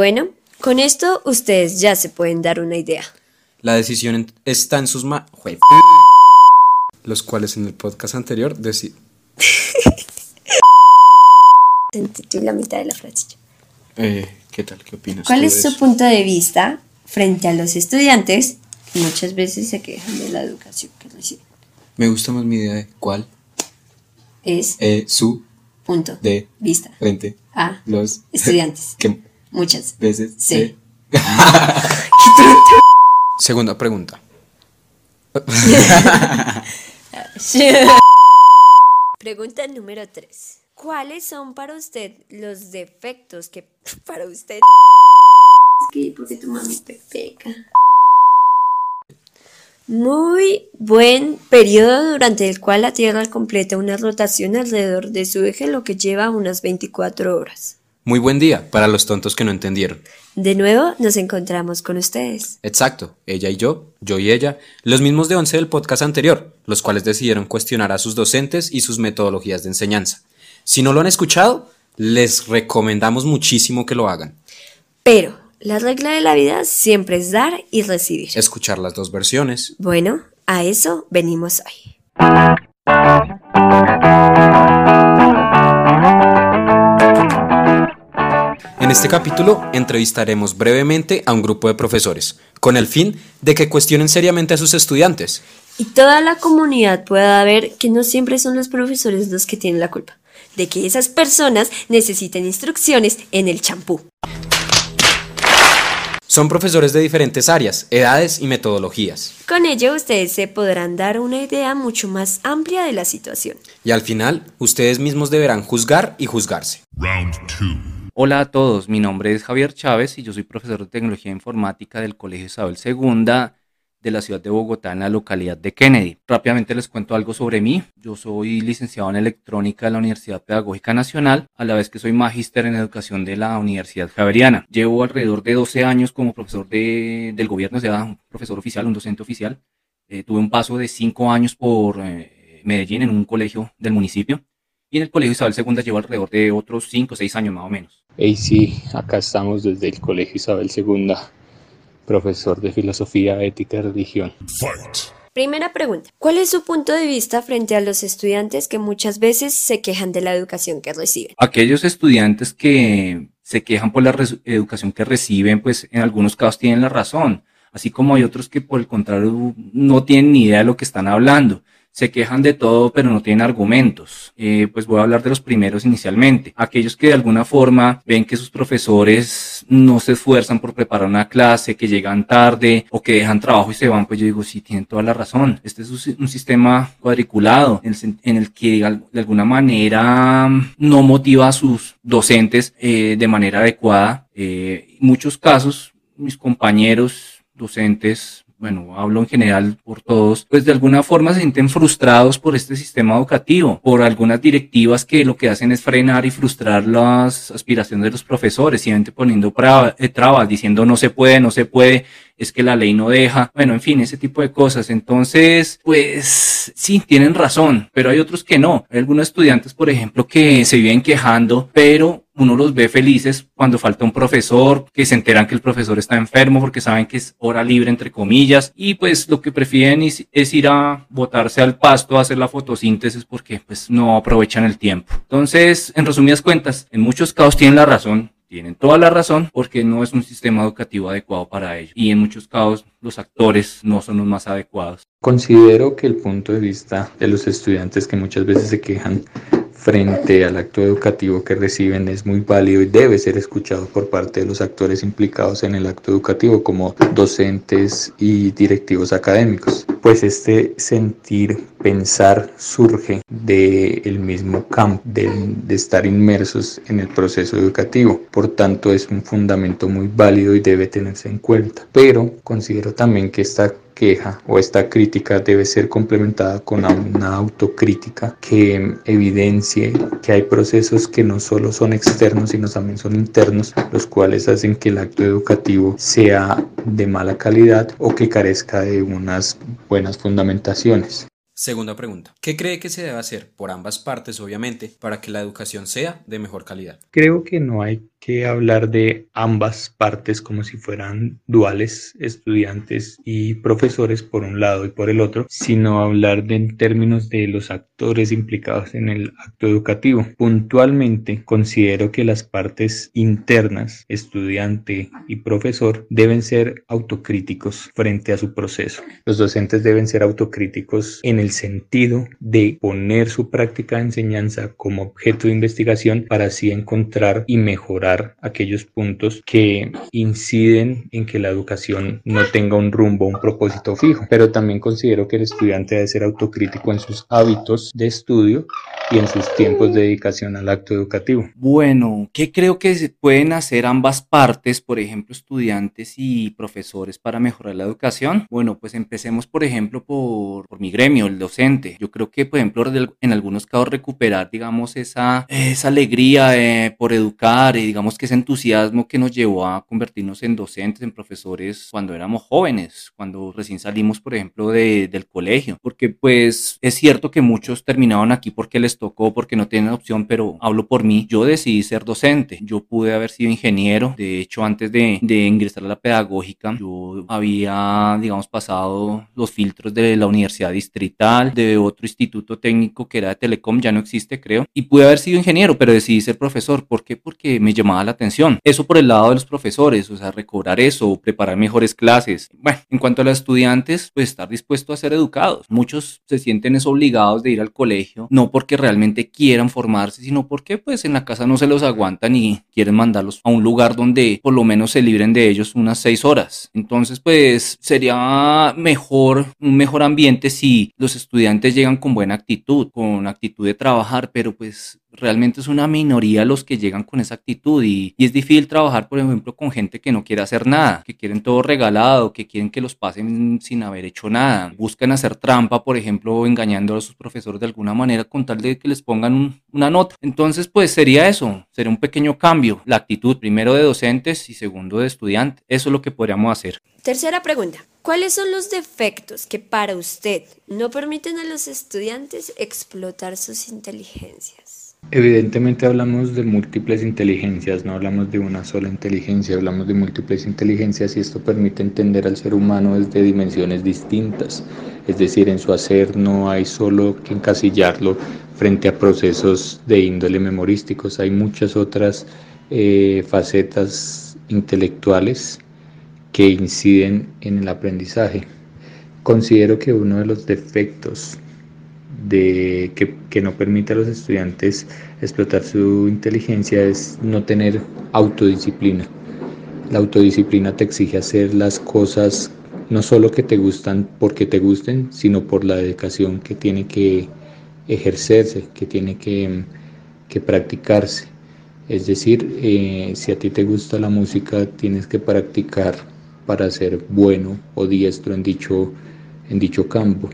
Bueno, con esto ustedes ya se pueden dar una idea. La decisión está en sus manos. Los cuales en el podcast anterior Entendí la mitad de la frase. eh, ¿Qué tal? ¿Qué opinas? ¿Cuál es su punto de vista frente a los estudiantes que muchas veces se quejan de la educación que reciben? Me gusta más mi idea de cuál Es eh, su punto de vista frente a los estudiantes. que Muchas veces Sí. se- Segunda pregunta. Pregunta número 3. ¿Cuáles son para usted los defectos que para usted es que porque tu mami pe- peca? Muy buen periodo durante el cual la Tierra completa una rotación alrededor de su eje, lo que lleva unas 24 horas. Muy buen día para los tontos que no entendieron. De nuevo nos encontramos con ustedes. Exacto, ella y yo, yo y ella, los mismos de 11 del podcast anterior, los cuales decidieron cuestionar a sus docentes y sus metodologías de enseñanza. Si no lo han escuchado, les recomendamos muchísimo que lo hagan. Pero la regla de la vida siempre es dar y recibir. Escuchar las dos versiones. Bueno, a eso venimos hoy. En este capítulo entrevistaremos brevemente a un grupo de profesores, con el fin de que cuestionen seriamente a sus estudiantes. Y toda la comunidad pueda ver que no siempre son los profesores los que tienen la culpa, de que esas personas necesitan instrucciones en el champú. Son profesores de diferentes áreas, edades y metodologías. Con ello ustedes se podrán dar una idea mucho más amplia de la situación. Y al final, ustedes mismos deberán juzgar y juzgarse. Round two. Hola a todos, mi nombre es Javier Chávez y yo soy profesor de Tecnología Informática del Colegio Isabel II de la ciudad de Bogotá en la localidad de Kennedy. Rápidamente les cuento algo sobre mí. Yo soy licenciado en electrónica de la Universidad Pedagógica Nacional, a la vez que soy magíster en educación de la Universidad Javeriana. Llevo alrededor de 12 años como profesor de- del gobierno, o sea, un profesor oficial, un docente oficial. Eh, tuve un paso de 5 años por eh, Medellín en un colegio del municipio. Y en el Colegio Isabel II llevo alrededor de otros 5 o 6 años más o menos. Hey, sí, acá estamos desde el Colegio Isabel II, profesor de Filosofía, Ética y Religión. Fight. Primera pregunta. ¿Cuál es su punto de vista frente a los estudiantes que muchas veces se quejan de la educación que reciben? Aquellos estudiantes que se quejan por la educación que reciben, pues en algunos casos tienen la razón, así como hay otros que por el contrario no tienen ni idea de lo que están hablando. Se quejan de todo, pero no tienen argumentos. Eh, pues voy a hablar de los primeros inicialmente. Aquellos que de alguna forma ven que sus profesores no se esfuerzan por preparar una clase, que llegan tarde o que dejan trabajo y se van, pues yo digo, sí, tienen toda la razón. Este es un si- un sistema cuadriculado en el, que de alguna manera mm, no motiva a sus docentes eh, de manera adecuada. Eh, en muchos casos, mis compañeros docentes, bueno, hablo en general por todos, pues de alguna forma se sienten frustrados por este sistema educativo, por algunas directivas que lo que hacen es frenar y frustrar las aspiraciones de los profesores, simplemente poniendo eh, trabas, diciendo no se puede, no se puede, es que la ley no deja, bueno, en fin, ese tipo de cosas. Entonces, pues sí, tienen razón, pero hay otros que no. Hay algunos estudiantes, por ejemplo, que se viven quejando, pero uno los ve felices cuando falta un profesor, que se enteran que el profesor está enfermo porque saben que es hora libre, entre comillas, y pues lo que prefieren es, es ir a botarse al pasto a hacer la fotosíntesis porque pues no aprovechan el tiempo. Entonces, en resumidas cuentas, en muchos casos tienen la razón, tienen toda la razón porque no es un sistema educativo adecuado para ellos. Y en muchos casos los actores no son los más adecuados. Considero que el punto de vista de los estudiantes que muchas veces se quejan frente al acto educativo que reciben es muy válido y debe ser escuchado por parte de los actores implicados en el acto educativo como docentes y directivos académicos. Pues este sentir, pensar surge del mismo campo, de, de estar inmersos en el proceso educativo. Por tanto es un fundamento muy válido y debe tenerse en cuenta. Pero considero también que esta queja o esta crítica debe ser complementada con una autocrítica que evidencie que hay procesos que no solo son externos, sino también son internos, los cuales hacen que el acto educativo sea de mala calidad o que carezca de unas buenas fundamentaciones. Segunda pregunta. ¿Qué cree que se debe hacer por ambas partes, obviamente, para que la educación sea de mejor calidad? Creo que no hay que hablar de ambas partes como si fueran duales, estudiantes y profesores por un lado y por el otro, sino hablar de en términos de los actores implicados en el acto educativo. Puntualmente considero que las partes internas, estudiante y profesor, deben ser autocríticos frente a su proceso. Los docentes deben ser autocríticos en el sentido de poner su práctica de enseñanza como objeto de investigación para así encontrar y mejorar aquellos puntos que inciden en que la educación no tenga un rumbo, un propósito fijo. Pero también considero que el estudiante debe ser autocrítico en sus hábitos de estudio y en sus tiempos de dedicación al acto educativo. Bueno, ¿qué creo que se pueden hacer ambas partes, por ejemplo, estudiantes y profesores para mejorar la educación? Bueno, pues empecemos, por ejemplo, por, por mi gremio, el docente. Yo creo que, por ejemplo, en algunos casos recuperar, digamos, esa, esa alegría eh, por educar y, digamos, digamos que ese entusiasmo que nos llevó a convertirnos en docentes, en profesores cuando éramos jóvenes, cuando recién salimos, por ejemplo, de, del colegio, porque pues es cierto que muchos terminaron aquí porque les tocó, porque no tienen opción, pero hablo por mí, yo decidí ser docente, yo pude haber sido ingeniero, de hecho antes de, de ingresar a la pedagógica, yo había, digamos, pasado los filtros de la Universidad Distrital, de otro instituto técnico que era de Telecom, ya no existe creo, y pude haber sido ingeniero, pero decidí ser profesor, ¿por qué? Porque me llamó la atención. Eso por el lado de los profesores, o sea, recobrar eso, preparar mejores clases. Bueno, en cuanto a los estudiantes, pues estar dispuesto a ser educados. Muchos se sienten obligados de ir al colegio, no porque realmente quieran formarse, sino porque pues en la casa no se los aguantan y quieren mandarlos a un lugar donde por lo menos se libren de ellos unas seis horas. Entonces, pues sería mejor, un mejor ambiente si los estudiantes llegan con buena actitud, con actitud de trabajar, pero pues realmente es una minoría los que llegan con esa actitud y, es difícil trabajar, por ejemplo, con gente que no quiere hacer nada, que quieren todo regalado, que quieren que los pasen sin haber hecho nada. Buscan hacer trampa, por ejemplo, engañando a sus profesores de alguna manera con tal de que les pongan una nota. Entonces, pues sería eso, sería un pequeño cambio, la actitud primero de docentes y segundo de estudiantes. Eso es lo que podríamos hacer. Tercera pregunta. ¿Cuáles son los defectos que para usted no permiten a los estudiantes explotar sus inteligencias? Evidentemente hablamos de múltiples inteligencias, no hablamos de una sola inteligencia, hablamos de múltiples inteligencias y esto permite entender al ser humano desde dimensiones distintas. Es decir, en su hacer no hay solo que encasillarlo frente a procesos de índole memorísticos, hay muchas otras eh, facetas intelectuales que inciden en el aprendizaje. Considero que uno de los defectos de que, que, no permite a los estudiantes explotar su inteligencia es no tener autodisciplina. La autodisciplina te exige hacer las cosas no solo que te gustan porque te gusten, sino por la dedicación que tiene que ejercerse, que tiene que, que practicarse. Es decir, eh, si a ti te gusta la música, tienes que practicar para ser bueno o diestro en dicho, en dicho campo.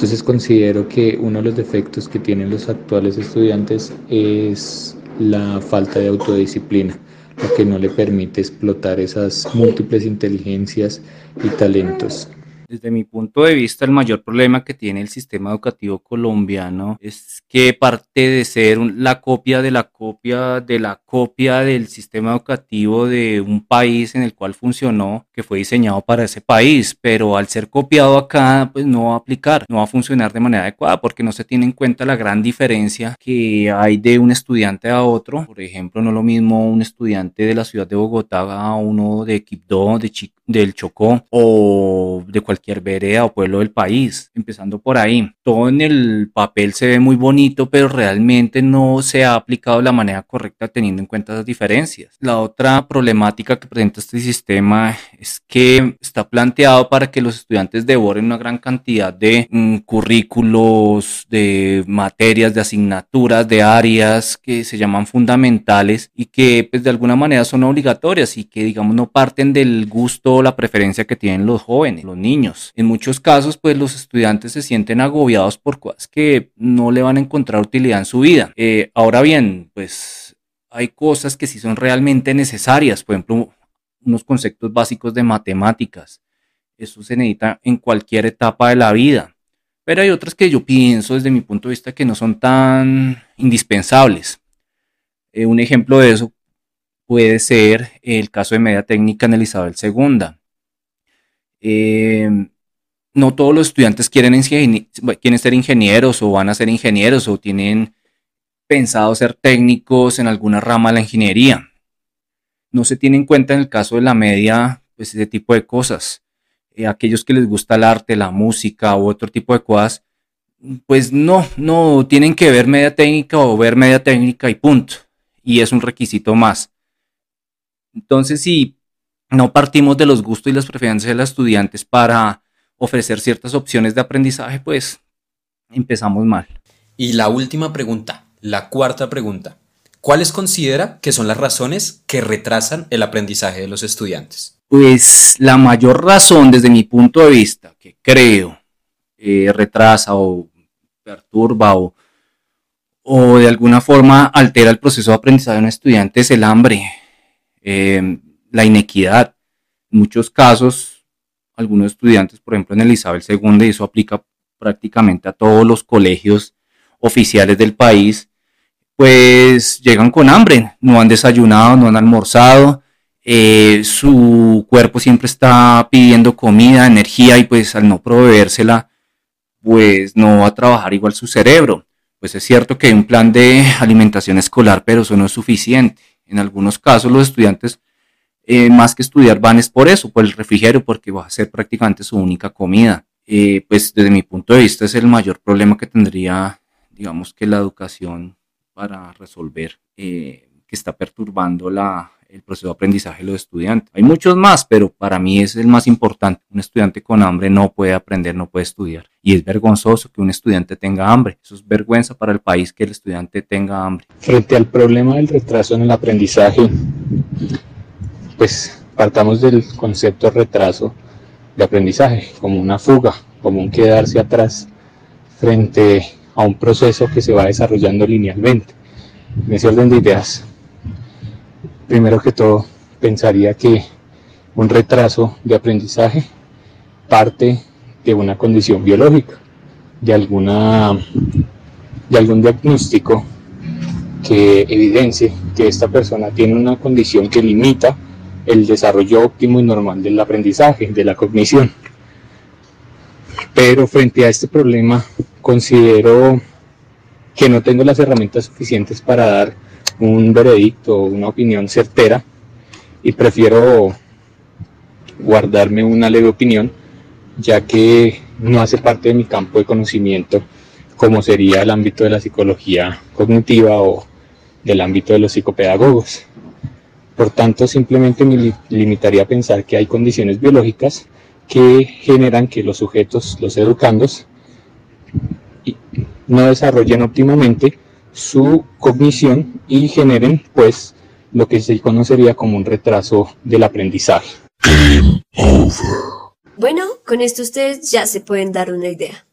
Entonces considero que uno de los defectos que tienen los actuales estudiantes es la falta de autodisciplina, lo que no le permite explotar esas múltiples inteligencias y talentos. Desde mi punto de vista, el mayor problema que tiene el sistema educativo colombiano es que parte de ser la copia de la copia de la copia del sistema educativo de un país en el cual funcionó, que fue diseñado para ese país, pero al ser copiado acá, pues no va a aplicar, no va a funcionar de manera adecuada porque no se tiene en cuenta la gran diferencia que hay de un estudiante a otro. Por ejemplo, no lo mismo un estudiante de la ciudad de Bogotá a uno de Quibdó, de del Chocó o de cualquier vereda o pueblo del país, empezando por ahí. Todo en el papel se ve muy bonito, pero realmente no se ha aplicado de la manera correcta teniendo en cuenta las diferencias. La otra problemática que presenta este sistema es que está planteado para que los estudiantes devoren una gran cantidad de mm, currículos, de materias, de asignaturas, de áreas que se llaman fundamentales y que pues de alguna manera son obligatorias y que digamos no parten del gusto o la preferencia que tienen los jóvenes, los niños. En muchos casos pues los estudiantes se sienten agobiados por cosas que no le van a encontrar utilidad en su vida. Eh, ahora bien, pues hay cosas que sí son realmente necesarias, por ejemplo, unos conceptos básicos de matemáticas. Eso se necesita en cualquier etapa de la vida. Pero hay otras que yo pienso desde mi punto de vista que no son tan indispensables. Eh, un ejemplo de eso puede ser el caso de media técnica en el Isabel II. Eh, no todos los estudiantes quieren, ser ingenieros o van a ser ingenieros o tienen pensado ser técnicos en alguna rama de la ingeniería. No se tiene en cuenta en el caso de la media pues, ese tipo de cosas. Eh, aquellos que les gusta el arte, la música u otro tipo de cosas, pues no, no tienen que ver media técnica o ver media técnica y punto. Y es un requisito más. Entonces, si no partimos de los gustos y las preferencias de los estudiantes para ofrecer ciertas opciones de aprendizaje, pues empezamos mal. Y la última pregunta, la cuarta pregunta. ¿Cuáles considera que son las razones que retrasan el aprendizaje de los estudiantes? Pues la mayor razón desde mi punto de vista que creo eh, retrasa o perturba o, o, de alguna forma altera el proceso de aprendizaje de un estudiante es el hambre, eh, la inequidad. En muchos casos algunos estudiantes, por ejemplo, en el Isabel II, y eso aplica prácticamente a todos los colegios oficiales del país, pues llegan con hambre, no han desayunado, no han almorzado, eh, su cuerpo siempre está pidiendo comida, energía y pues al no proveérsela, pues no va a trabajar igual su cerebro. Pues es cierto que hay un plan de alimentación escolar, pero eso no es suficiente. En algunos casos los estudiantes eh, más que estudiar van es por eso, por el refrigerio, porque va a ser prácticamente su única comida. Eh, pues desde mi punto de vista es el mayor problema que tendría, digamos que la educación para resolver, eh, que está perturbando la, el proceso de aprendizaje de los estudiantes. Hay muchos más, pero para mí es el más importante. Un estudiante con hambre no puede aprender, no puede estudiar. Y es vergonzoso que un estudiante tenga hambre. Eso es vergüenza para el país que el estudiante tenga hambre. Frente al problema del retraso en el aprendizaje, pues partamos del concepto retraso de aprendizaje, como una fuga, como un quedarse atrás frente a un proceso que se va desarrollando linealmente. En ese orden de ideas, primero que todo, pensaría que un retraso de aprendizaje parte de una condición biológica, de, alguna, de algún diagnóstico que evidencie que esta persona tiene una condición que limita el desarrollo óptimo y normal del aprendizaje, de la cognición. Pero frente a este problema considero que no tengo las herramientas suficientes para dar un veredicto o una opinión certera y prefiero guardarme una leve opinión ya que no hace parte de mi campo de conocimiento como sería el ámbito de la psicología cognitiva o del ámbito de los psicopedagogos. Por tanto, simplemente me limitaría a pensar que hay condiciones biológicas que generan que los sujetos, los educandos, no desarrollen óptimamente su cognición y generen pues lo que se conocería como un retraso del aprendizaje. Bueno, con esto ustedes ya se pueden dar una idea.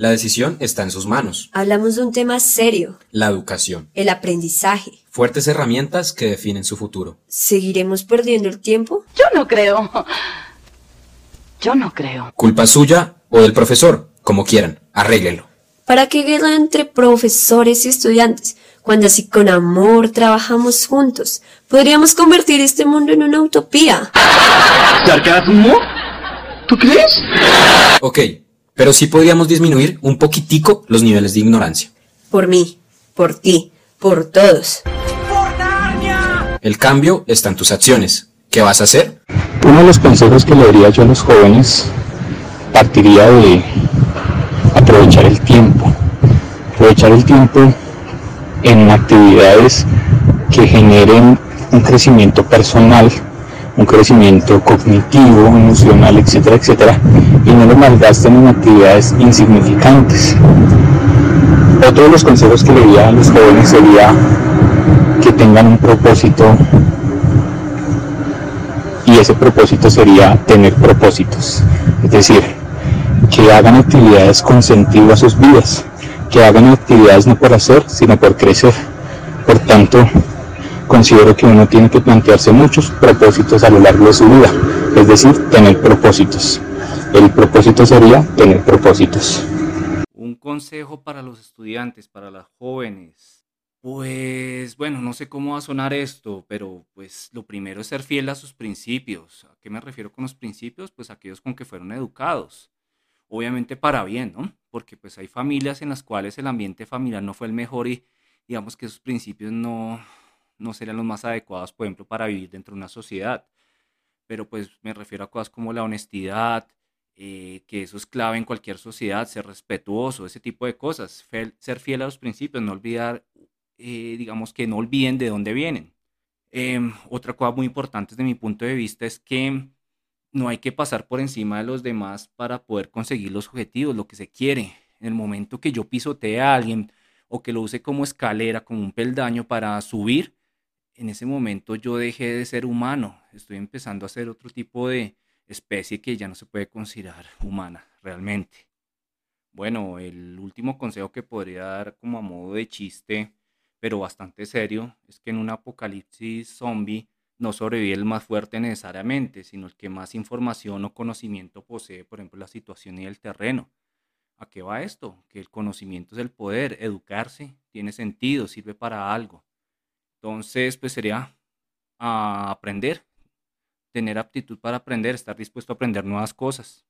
La decisión está en sus manos. Hablamos de un tema serio. La educación. El aprendizaje. Fuertes herramientas que definen su futuro. ¿Seguiremos perdiendo el tiempo? Yo no creo. Yo no creo. Culpa suya o del profesor, como quieran. Arréglenlo. ¿Para qué guerra entre profesores y estudiantes? Cuando así con amor trabajamos juntos, podríamos convertir este mundo en una utopía. ¿Sarcasmo? ¿Tú crees? Ok, pero sí podríamos disminuir un poquitico los niveles de ignorancia. Por mí, por ti, por todos. El cambio está en tus acciones. ¿Qué vas a hacer? Uno de los consejos que le daría yo a los jóvenes partiría de aprovechar el tiempo. Aprovechar el tiempo en actividades que generen un crecimiento personal un crecimiento cognitivo, emocional, etcétera, etcétera, y no lo malgasten en actividades insignificantes. Otro de los consejos que le daría a los jóvenes sería que tengan un propósito y ese propósito sería tener propósitos, es decir, que hagan actividades con sentido a sus vidas, que hagan actividades no por hacer, sino por crecer. Por tanto, considero que uno tiene que plantearse muchos propósitos a lo largo de su vida, es decir, tener propósitos. El propósito sería tener propósitos. Un consejo para los estudiantes, para las jóvenes, pues bueno, no sé cómo va a sonar esto, pero pues lo primero es ser fiel a sus principios. ¿A qué me refiero con los principios? Pues aquellos con que fueron educados. Obviamente para bien, ¿no? Porque pues hay familias en las cuales el ambiente familiar no fue el mejor y digamos que esos principios no, no serían los más adecuados, por ejemplo, para vivir dentro de una sociedad. Pero pues me refiero a cosas como la honestidad, eh, que eso es clave en cualquier sociedad, ser respetuoso, ese tipo de cosas, ser fiel a los principios, no olvidar, eh, digamos que no olviden de dónde vienen. Em, otra cosa muy importante desde mi punto de vista es que no hay que pasar por encima de los demás para poder conseguir los objetivos, lo que se quiere. En el momento que yo pisotee a alguien o que lo use como escalera, como un peldaño para subir, en ese momento yo dejé de ser humano. Estoy empezando a ser otro tipo de especie que ya no se puede considerar humana realmente. Bueno, el último consejo que podría dar como a modo de chiste, pero bastante serio, es que en un apocalipsis zombie no sobrevive el más fuerte necesariamente, sino el que más información o conocimiento posee, por ejemplo, la situación y el terreno. ¿A qué va esto? Que el conocimiento es el poder, educarse tiene sentido, sirve para algo. Entonces, pues sería a aprender, tener aptitud para aprender, estar dispuesto a aprender nuevas cosas.